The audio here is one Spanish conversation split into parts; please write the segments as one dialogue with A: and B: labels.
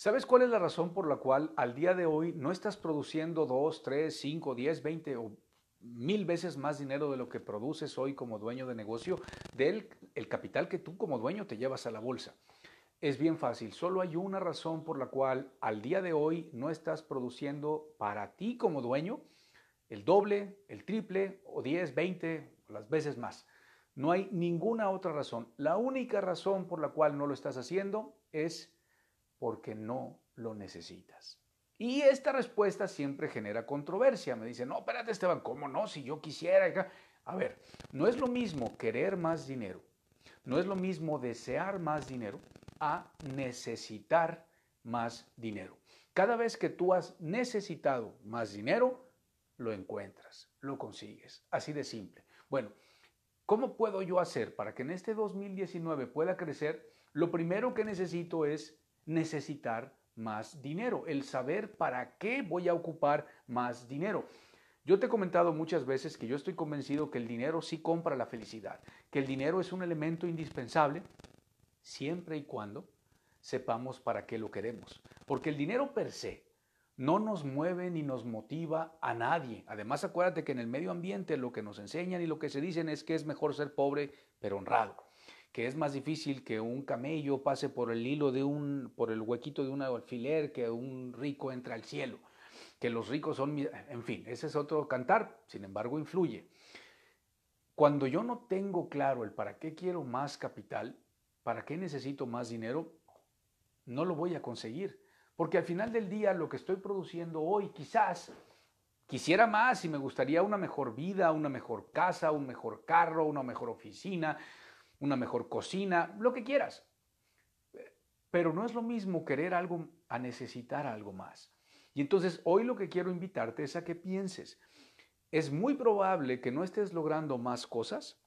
A: ¿Sabes cuál es la razón por la cual al día de hoy no estás produciendo 2, 3, 5, 10, 20 o mil veces más dinero de lo que produces hoy como dueño de negocio del el capital que tú como dueño te llevas a la bolsa? Es bien fácil, solo hay una razón por la cual al día de hoy no estás produciendo para ti como dueño el doble, el triple o 10, 20 las veces más. No hay ninguna otra razón. La única razón por la cual no lo estás haciendo es porque no lo necesitas. Y esta respuesta siempre genera controversia. Me dicen, no, espérate Esteban, ¿cómo no? Si yo quisiera... A ver, no es lo mismo querer más dinero, no es lo mismo desear más dinero a necesitar más dinero. Cada vez que tú has necesitado más dinero, lo encuentras, lo consigues. Así de simple. Bueno, ¿cómo puedo yo hacer para que en este 2019 pueda crecer? Lo primero que necesito es necesitar más dinero, el saber para qué voy a ocupar más dinero. Yo te he comentado muchas veces que yo estoy convencido que el dinero sí compra la felicidad, que el dinero es un elemento indispensable siempre y cuando sepamos para qué lo queremos. Porque el dinero per se no nos mueve ni nos motiva a nadie. Además, acuérdate que en el medio ambiente lo que nos enseñan y lo que se dicen es que es mejor ser pobre pero honrado que es más difícil que un camello pase por el hilo de un, por el huequito de un alfiler, que un rico entra al cielo, que los ricos son, en fin, ese es otro cantar, sin embargo influye. Cuando yo no tengo claro el para qué quiero más capital, para qué necesito más dinero, no lo voy a conseguir, porque al final del día lo que estoy produciendo hoy quizás quisiera más y me gustaría una mejor vida, una mejor casa, un mejor carro, una mejor oficina, una mejor cocina, lo que quieras. Pero no es lo mismo querer algo a necesitar algo más. Y entonces hoy lo que quiero invitarte es a que pienses, es muy probable que no estés logrando más cosas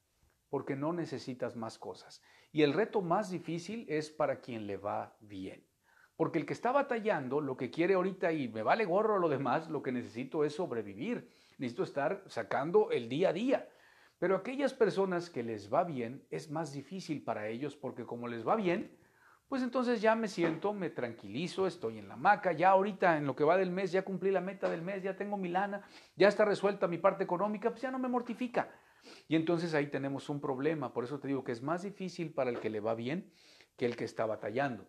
A: porque no necesitas más cosas. Y el reto más difícil es para quien le va bien. Porque el que está batallando, lo que quiere ahorita y me vale gorro lo demás, lo que necesito es sobrevivir. Necesito estar sacando el día a día. Pero aquellas personas que les va bien es más difícil para ellos porque como les va bien, pues entonces ya me siento, me tranquilizo, estoy en la maca, ya ahorita en lo que va del mes ya cumplí la meta del mes, ya tengo mi lana, ya está resuelta mi parte económica, pues ya no me mortifica. Y entonces ahí tenemos un problema, por eso te digo que es más difícil para el que le va bien que el que está batallando.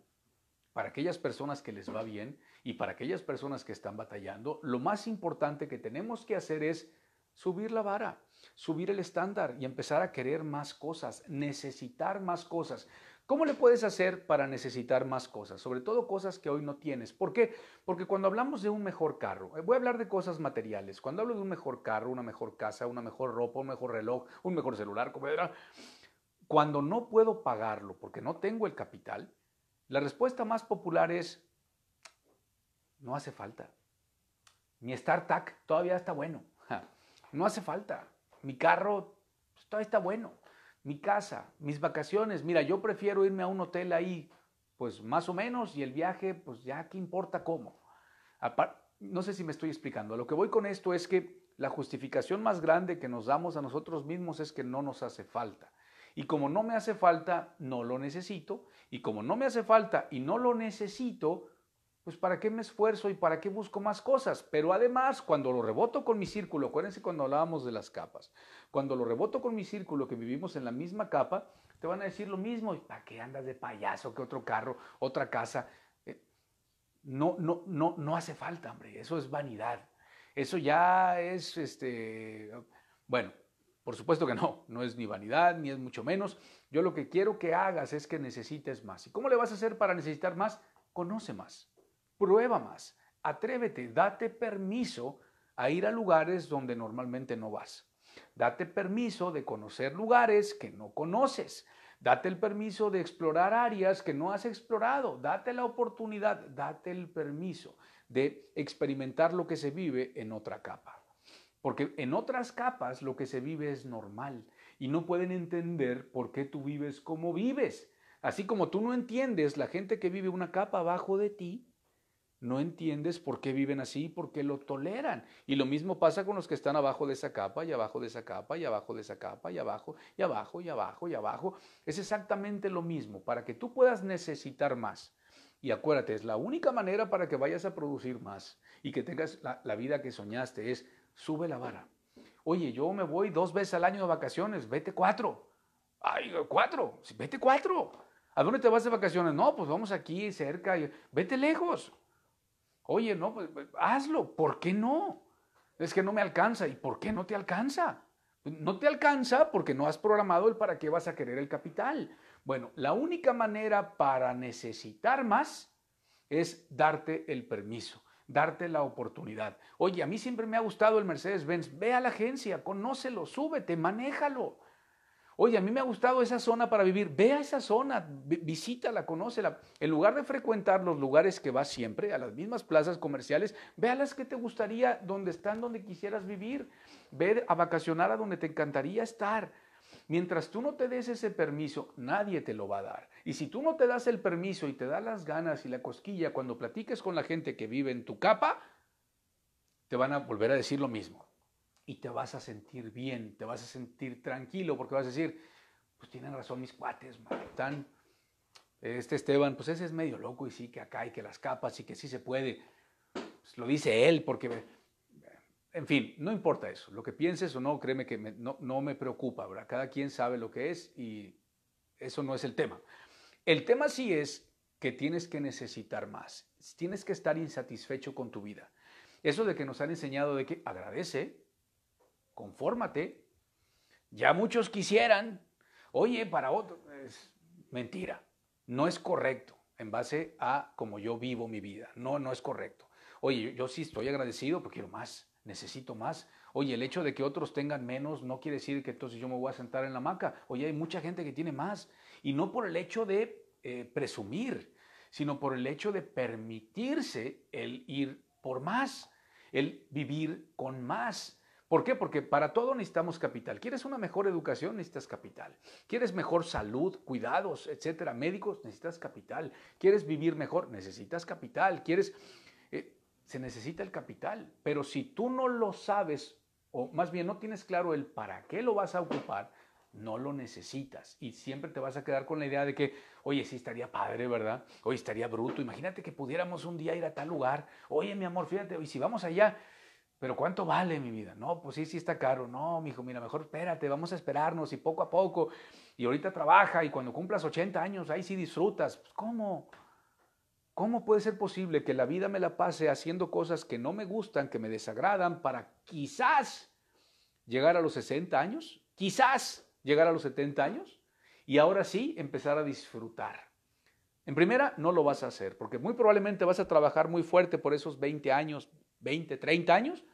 A: Para aquellas personas que les va bien y para aquellas personas que están batallando, lo más importante que tenemos que hacer es subir la vara, subir el estándar y empezar a querer más cosas, necesitar más cosas. ¿Cómo le puedes hacer para necesitar más cosas? Sobre todo cosas que hoy no tienes. ¿Por qué? Porque cuando hablamos de un mejor carro, eh, voy a hablar de cosas materiales. Cuando hablo de un mejor carro, una mejor casa, una mejor ropa, un mejor reloj, un mejor celular, cuando no puedo pagarlo porque no tengo el capital, la respuesta más popular es, no hace falta. Mi startup todavía está bueno. No hace falta. Mi carro pues, todavía está bueno. Mi casa, mis vacaciones. Mira, yo prefiero irme a un hotel ahí, pues más o menos, y el viaje, pues ya qué importa cómo. no sé si me estoy explicando. Lo que voy con esto es que la justificación más grande que nos damos a nosotros mismos es que no nos hace falta. Y como no me hace falta, no lo necesito. Y como no me hace falta y no lo necesito, pues ¿para qué me esfuerzo y para qué busco más cosas? Pero además, cuando lo reboto con mi círculo, acuérdense cuando hablábamos de las capas, cuando lo reboto con mi círculo, que vivimos en la misma capa, te van a decir lo mismo, ¿para qué andas de payaso? que otro carro? ¿Otra casa? Eh, no, no, no, no hace falta, hombre, eso es vanidad. Eso ya es, este, bueno, por supuesto que no, no es ni vanidad, ni es mucho menos. Yo lo que quiero que hagas es que necesites más. ¿Y cómo le vas a hacer para necesitar más? Conoce más. Prueba más, atrévete, date permiso a ir a lugares donde normalmente no vas. Date permiso de conocer lugares que no conoces. Date el permiso de explorar áreas que no has explorado. Date la oportunidad, date el permiso de experimentar lo que se vive en otra capa. Porque en otras capas lo que se vive es normal y no pueden entender por qué tú vives como vives. Así como tú no entiendes la gente que vive una capa abajo de ti, no entiendes por qué viven así, por qué lo toleran. Y lo mismo pasa con los que están abajo de esa capa y abajo de esa capa y abajo de esa capa y abajo y abajo y abajo y abajo. Es exactamente lo mismo para que tú puedas necesitar más Y acuérdate, es la única manera para que vayas a producir más y que tengas la, vida que soñaste, es sube la vara. Oye, yo me voy dos veces al año de vacaciones, vete cuatro. Ay, cuatro, vete cuatro. ¿A dónde te vas de vacaciones? No, pues vamos aquí cerca, vete lejos. Oye, no, pues, pues hazlo, ¿por qué no? Es que no me alcanza. ¿Y por qué no te alcanza? No te alcanza porque no has programado el para qué vas a querer el capital. Bueno, la única manera para necesitar más es darte el permiso, darte la oportunidad. Oye, a mí siempre me ha gustado el Mercedes-Benz. Ve a la agencia, conócelo, súbete, manéjalo. Oye, a mí me ha gustado esa zona para vivir. Ve a esa zona, visítala, conócela. En lugar de frecuentar los lugares que vas siempre, a las mismas plazas comerciales, ve a las que te gustaría, donde están, donde quisieras vivir. Ve a vacacionar a donde te encantaría estar. Mientras tú no te des ese permiso, nadie te lo va a dar. Y si tú no te das el permiso y te das las ganas y la cosquilla cuando platiques con la gente que vive en tu capa, te van a volver a decir lo mismo y te vas a sentir bien, te vas a sentir tranquilo porque vas a decir, pues tienen razón mis cuates, están, este Esteban, pues ese es medio loco y sí que acá y que las capas y que sí se puede. Pues lo dice él porque, en fin, no importa eso, lo que pienses o no, créeme que no, no me preocupa, ¿verdad? Cada quien sabe lo que es y eso no es el tema. El tema sí es que tienes que necesitar más, tienes que estar insatisfecho con tu vida. Eso de que nos han enseñado de que agradece, confórmate. Ya muchos quisieran, oye, para otro, es mentira, no es correcto en base a como yo vivo mi vida, no, no es correcto. Oye, yo, sí estoy agradecido porque quiero más, necesito más. Oye, el hecho de que otros tengan menos no quiere decir que entonces yo me voy a sentar en la hamaca. Oye, hay mucha gente que tiene más. Y no por el hecho de eh, presumir, sino por el hecho de permitirse el ir por más, el vivir con más. ¿Por qué? Porque para todo necesitamos capital. ¿Quieres una mejor educación? Necesitas capital. ¿Quieres mejor salud, cuidados, etcétera, médicos? Necesitas capital. ¿Quieres vivir mejor? Necesitas capital. ¿Quieres... Eh, se necesita el capital. Pero si tú no lo sabes, o más bien no tienes claro el para qué lo vas a ocupar, no lo necesitas. Y siempre te vas a quedar con la idea de que, oye, sí estaría padre, ¿verdad? Oye, estaría bruto. Imagínate que pudiéramos un día ir a tal lugar. Oye, mi amor, fíjate, y si vamos allá, pero ¿cuánto vale mi vida? No, pues sí, sí está caro. No, mi hijo, mira, mejor espérate, vamos a esperarnos y poco a poco. Y ahorita trabaja y cuando cumplas 80 años, ahí sí disfrutas. Pues, ¿Cómo? ¿Cómo puede ser posible que la vida me la pase haciendo cosas que no me gustan, que me desagradan, para quizás llegar a los 60 años? Quizás llegar a los 70 años y ahora sí empezar a disfrutar. En primera, no lo vas a hacer, porque muy probablemente vas a trabajar muy fuerte por esos 20 años, 20, 30 años,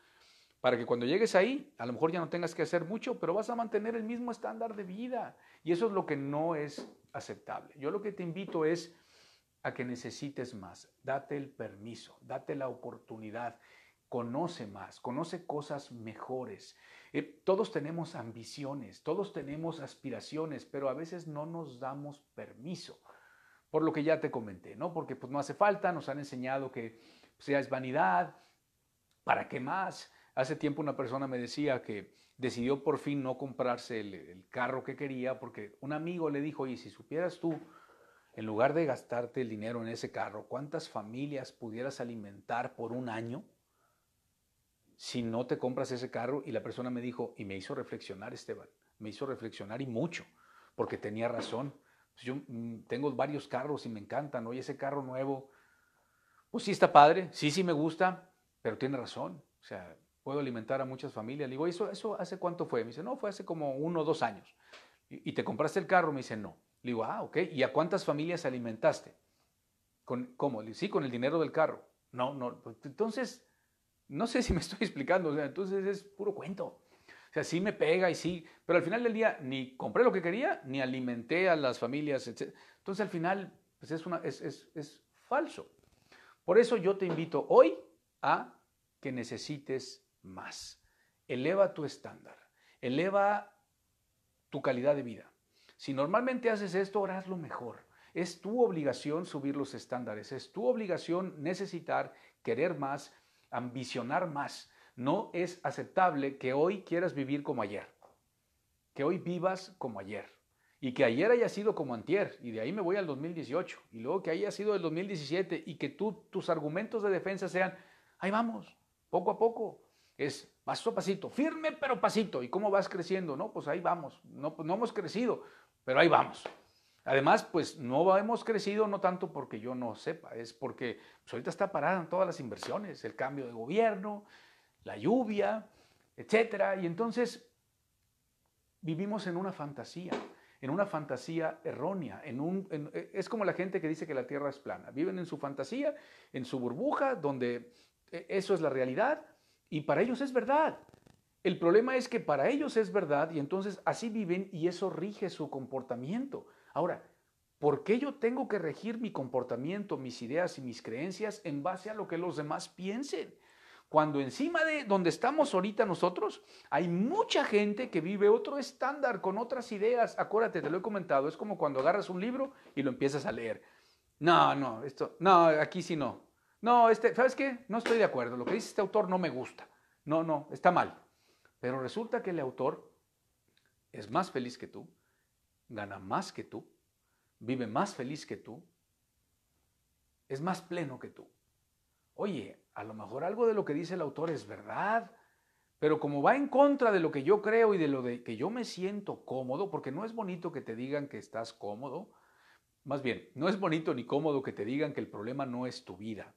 A: para que cuando llegues ahí, a lo mejor ya no tengas que hacer mucho, pero vas a mantener el mismo estándar de vida. Y eso es lo que no es aceptable. Yo lo que te invito es a que necesites más. Date el permiso, date la oportunidad. Conoce más, conoce cosas mejores. Eh, todos tenemos ambiciones, todos tenemos aspiraciones, pero a veces no nos damos permiso. Por lo que ya te comenté, ¿no? Porque pues no hace falta, nos han enseñado que sea es vanidad, ¿para qué más? Hace tiempo una persona me decía que decidió por fin no comprarse el, carro que quería porque un amigo le dijo, oye, si supieras tú, en lugar de gastarte el dinero en ese carro, ¿cuántas familias pudieras alimentar por un año si no te compras ese carro? Y la persona me dijo, y me hizo reflexionar, Esteban, me hizo reflexionar y mucho, porque tenía razón. Pues yo mm, tengo varios carros y me encantan, oye, ese carro nuevo, pues sí está padre, sí, sí me gusta, pero tiene razón, o sea, puedo alimentar a muchas familias. Le digo, ¿eso, ¿eso hace cuánto fue? Me dice, no, fue hace como uno o dos años. ¿Y, te compraste el carro? Me dice, no. Le digo, ah, ok. ¿Y a cuántas familias alimentaste? ¿Con, ¿Cómo? Sí, con el dinero del carro. No, no. Pues, entonces, no sé si me estoy explicando. O sea, entonces es puro cuento. O sea, sí me pega y sí, pero al final del día ni compré lo que quería, ni alimenté a las familias, etc. Entonces al final, pues es, una, es, es, es falso. Por eso yo te invito hoy a que necesites más. Eleva tu estándar, eleva tu calidad de vida. Si normalmente haces esto, ahora hazlo mejor. Es tu obligación subir los estándares, es tu obligación necesitar, querer más, ambicionar más. No es aceptable que hoy quieras vivir como ayer, que hoy vivas como ayer. y que ayer haya sido como antier, y de ahí me voy al 2018, y luego que haya sido el 2017, y que tú, tus argumentos de defensa sean, ahí vamos, poco a poco, es paso a pasito, firme pero pasito, ¿y cómo vas creciendo? No, pues ahí vamos, no, pues no hemos crecido, pero ahí vamos. Además, pues no hemos crecido no tanto porque yo no sepa, es porque pues, ahorita está parada en todas las inversiones, el cambio de gobierno, la lluvia, etcétera, y entonces vivimos en una fantasía en una fantasía errónea. En un, eh, es como la gente que dice que la Tierra es plana. Viven en su fantasía, en su burbuja, donde eh, eso es la realidad y para ellos es verdad. El problema es que para ellos es verdad y entonces así viven y eso rige su comportamiento. Ahora, ¿por qué yo tengo que regir mi comportamiento, mis ideas y mis creencias en base a lo que los demás piensen? Cuando encima de donde estamos ahorita nosotros, hay mucha gente que vive otro estándar con otras ideas. Acuérdate, te lo he comentado, es como cuando agarras un libro y lo empiezas a leer. No, no, esto, no, aquí sí no. No, este, ¿sabes qué? No estoy de acuerdo. Lo que dice este autor no me gusta. No, no, está mal. Pero resulta que el autor es más feliz que tú, gana más que tú, vive más feliz que tú, es más pleno que tú. Oye, a lo mejor algo de lo que dice el autor es verdad, pero como va en contra de lo que yo creo y de lo de que yo me siento cómodo, porque no es bonito que te digan que estás cómodo, más bien, no es bonito ni cómodo que te digan que el problema no es tu vida,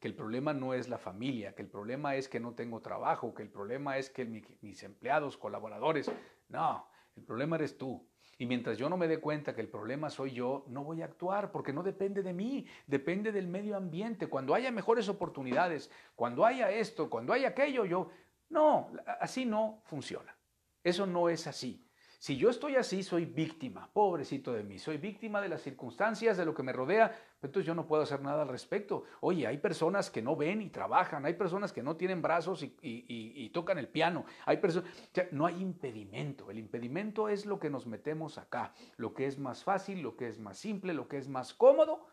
A: que el problema no es la familia, que el problema es que no tengo trabajo, que el problema es que mis empleados, colaboradores, no, el problema eres tú. Y mientras yo no me dé cuenta que el problema soy yo, no voy a actuar porque no depende de mí, depende del medio ambiente. Cuando haya mejores oportunidades, cuando haya esto, cuando haya aquello, yo... No, así no funciona. Eso no es así. Si yo estoy así, soy víctima, pobrecito de mí, soy víctima de las circunstancias, de lo que me rodea, entonces yo no puedo hacer nada al respecto. Oye, hay personas que no ven y trabajan, hay personas que no tienen brazos y, tocan el piano, hay personas, no hay impedimento, el impedimento es lo que nos metemos acá, lo que es más fácil, lo que es más simple, lo que es más cómodo,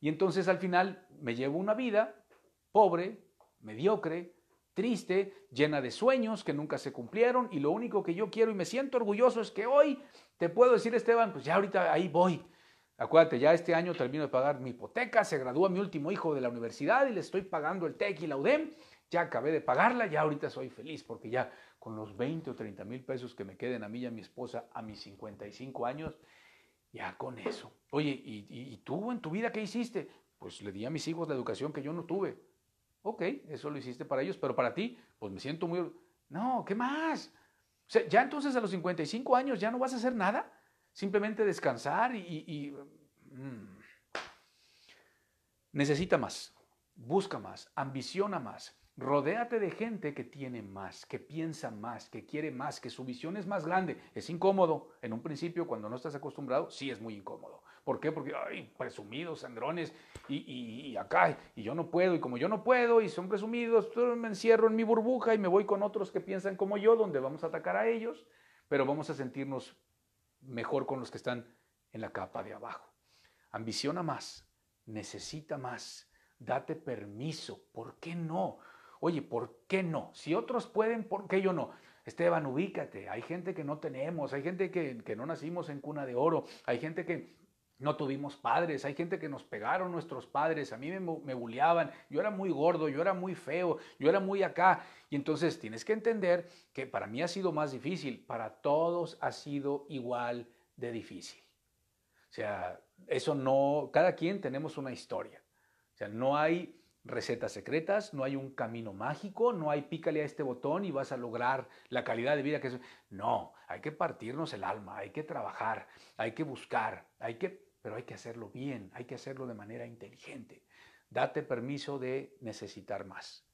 A: y entonces al final me llevo una vida pobre, mediocre, triste, llena de sueños que nunca se cumplieron y lo único que yo quiero y me siento orgulloso es que hoy te puedo decir, Esteban, pues ya ahorita ahí voy. Acuérdate, ya este año termino de pagar mi hipoteca, se gradúa mi último hijo de la universidad y le estoy pagando el TEC y la UDEM, ya acabé de pagarla, ya ahorita soy feliz porque ya con los 20 o 30 mil pesos que me queden a mí y a mi esposa a mis 55 años, ya con eso. Oye, ¿y, y tú en tu vida qué hiciste? Pues le di a mis hijos la educación que yo no tuve. Ok, eso lo hiciste para ellos, pero para ti, pues me siento muy... No, ¿qué más? O sea, ya entonces a los 55 años ya no vas a hacer nada, simplemente descansar y... Mm. Necesita más, busca más, ambiciona más, rodéate de gente que tiene más, que piensa más, que quiere más, que su visión es más grande. Es incómodo en un principio cuando no estás acostumbrado, sí es muy incómodo. ¿Por qué? Porque, ay, presumidos, sangrones, y, acá, y yo no puedo, y como yo no puedo, y son presumidos, me encierro en mi burbuja y me voy con otros que piensan como yo, donde vamos a atacar a ellos, pero vamos a sentirnos mejor con los que están en la capa de abajo. Ambiciona más, necesita más, date permiso, ¿por qué no? Oye, ¿por qué no? Si otros pueden, ¿por qué yo no? Esteban, ubícate. Hay gente que no tenemos, hay gente que, que, no nacimos en cuna de oro, hay gente que no tuvimos padres, hay gente que nos pegaron nuestros padres, a mí me, me bulleaban, yo era muy gordo, yo era muy feo, yo era muy acá. Y entonces tienes que entender que para mí ha sido más difícil, para todos ha sido igual de difícil. O sea, eso no, cada quien tenemos una historia. O sea, no hay recetas secretas, no hay un camino mágico, no hay pícale a este botón y vas a lograr la calidad de vida que es. No, hay que partirnos el alma, hay que trabajar, hay que buscar, hay que pero hay que hacerlo bien, hay que hacerlo de manera inteligente. Date permiso de necesitar más.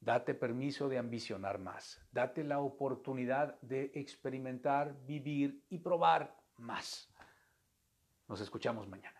A: Date permiso de ambicionar más. Date la oportunidad de experimentar, vivir y probar más. Nos escuchamos mañana.